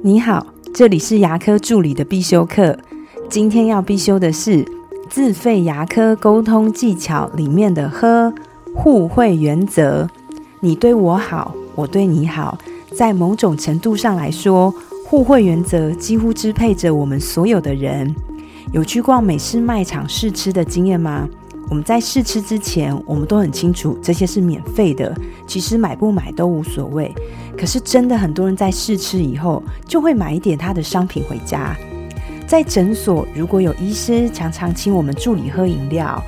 你好，这里是牙科助理的必修课。今天要必修的是自费牙科沟通技巧里面的“呵”互惠原则。你对我好，我对你好，在某种程度上来说，互惠原则几乎支配着我们所有的人。有去逛美式卖场试吃的经验吗？我们在试吃之前，我们都很清楚这些是免费的，其实买不买都无所谓。可是真的很多人在试吃以后，就会买一点他的商品回家。在诊所，如果有医师常常请我们助理喝饮料，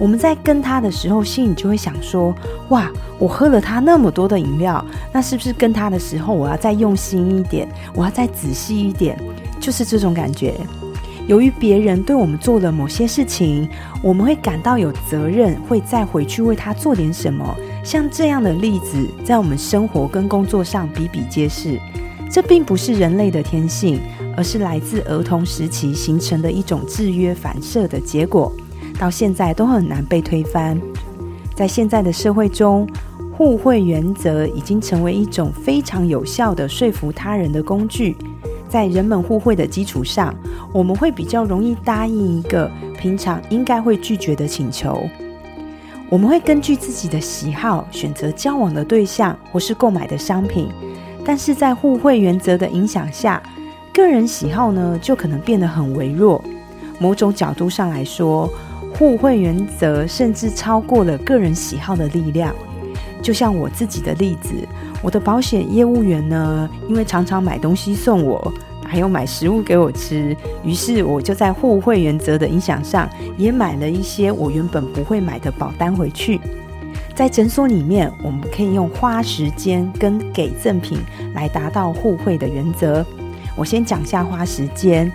我们在跟他的时候，心里就会想说：哇，我喝了他那么多的饮料，那是不是跟他的时候，我要再用心一点，我要再仔细一点？就是这种感觉。由于别人对我们做了某些事情，我们会感到有责任，会再回去为他做点什么。像这样的例子，在我们生活跟工作上比比皆是。这并不是人类的天性，而是来自儿童时期形成的一种制约反射的结果，到现在都很难被推翻。在现在的社会中，互惠原则已经成为一种非常有效的说服他人的工具。在人们互惠的基础上，我们会比较容易答应一个平常应该会拒绝的请求。我们会根据自己的喜好选择交往的对象或是购买的商品，但是在互惠原则的影响下，个人喜好呢就可能变得很微弱。某种角度上来说，互惠原则甚至超过了个人喜好的力量。就像我自己的例子。我的保险业务员呢，因为常常买东西送我，还有买食物给我吃，于是我就在互惠原则的影响上，也买了一些我原本不会买的保单回去。在诊所里面，我们可以用花时间跟给赠品来达到互惠的原则。我先讲下花时间。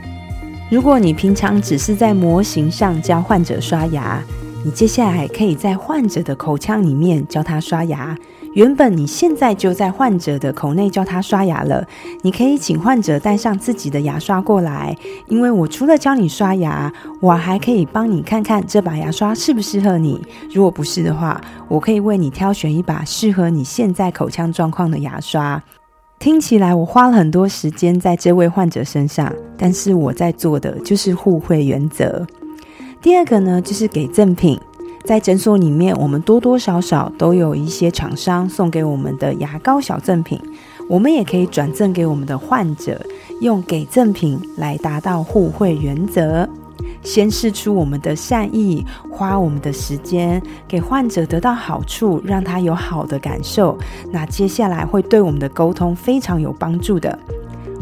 如果你平常只是在模型上教患者刷牙，你接下来可以在患者的口腔里面教他刷牙。原本你现在就在患者的口内教他刷牙了，你可以请患者带上自己的牙刷过来，因为我除了教你刷牙，我还可以帮你看看这把牙刷适不适合你。如果不是的话，我可以为你挑选一把适合你现在口腔状况的牙刷。听起来我花了很多时间在这位患者身上，但是我在做的就是互惠原则。第二个呢，就是给赠品。在诊所里面，我们多多少少都有一些厂商送给我们的牙膏小赠品，我们也可以转赠给我们的患者，用给赠品来达到互惠原则。先试出我们的善意，花我们的时间，给患者得到好处，让他有好的感受，那接下来会对我们的沟通非常有帮助的。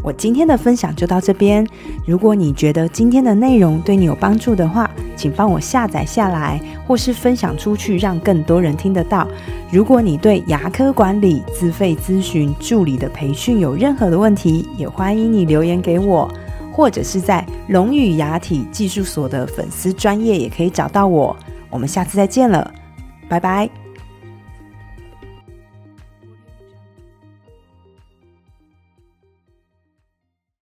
我今天的分享就到这边。如果你觉得今天的内容对你有帮助的话，请帮我下载下来，或是分享出去，让更多人听得到。如果你对牙科管理、自费咨询、助理的培训有任何的问题，也欢迎你留言给我，或者是在龙语牙体技术所的粉丝专业也可以找到我。我们下次再见了，拜拜。